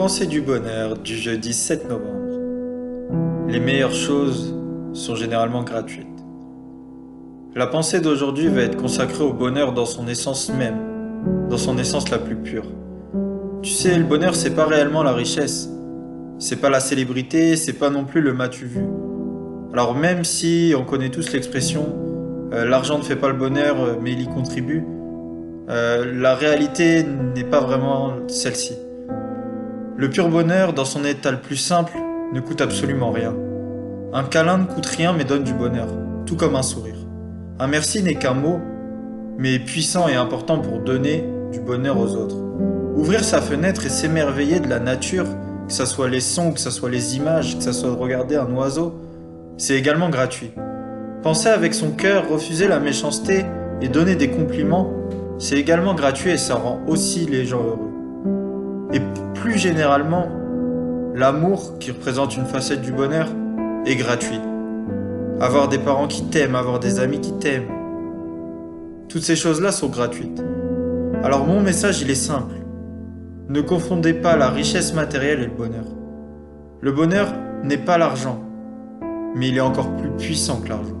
Pensée du bonheur du jeudi 7 novembre. Les meilleures choses sont généralement gratuites. La pensée d'aujourd'hui va être consacrée au bonheur dans son essence même, dans son essence la plus pure. Tu sais, le bonheur c'est pas réellement la richesse. C'est pas la célébrité, c'est pas non plus le m'as-tu vu. Alors même si on connaît tous l'expression euh, l'argent ne fait pas le bonheur euh, mais il y contribue, euh, la réalité n'est pas vraiment celle-ci. Le pur bonheur, dans son état le plus simple, ne coûte absolument rien. Un câlin ne coûte rien mais donne du bonheur, tout comme un sourire. Un merci n'est qu'un mot, mais puissant et important pour donner du bonheur aux autres. Ouvrir sa fenêtre et s'émerveiller de la nature, que ce soit les sons, que ce soit les images, que ce soit de regarder un oiseau, c'est également gratuit. Penser avec son cœur, refuser la méchanceté et donner des compliments, c'est également gratuit et ça rend aussi les gens heureux. Plus généralement, l'amour, qui représente une facette du bonheur, est gratuit. Avoir des parents qui t'aiment, avoir des amis qui t'aiment, toutes ces choses-là sont gratuites. Alors mon message, il est simple. Ne confondez pas la richesse matérielle et le bonheur. Le bonheur n'est pas l'argent, mais il est encore plus puissant que l'argent.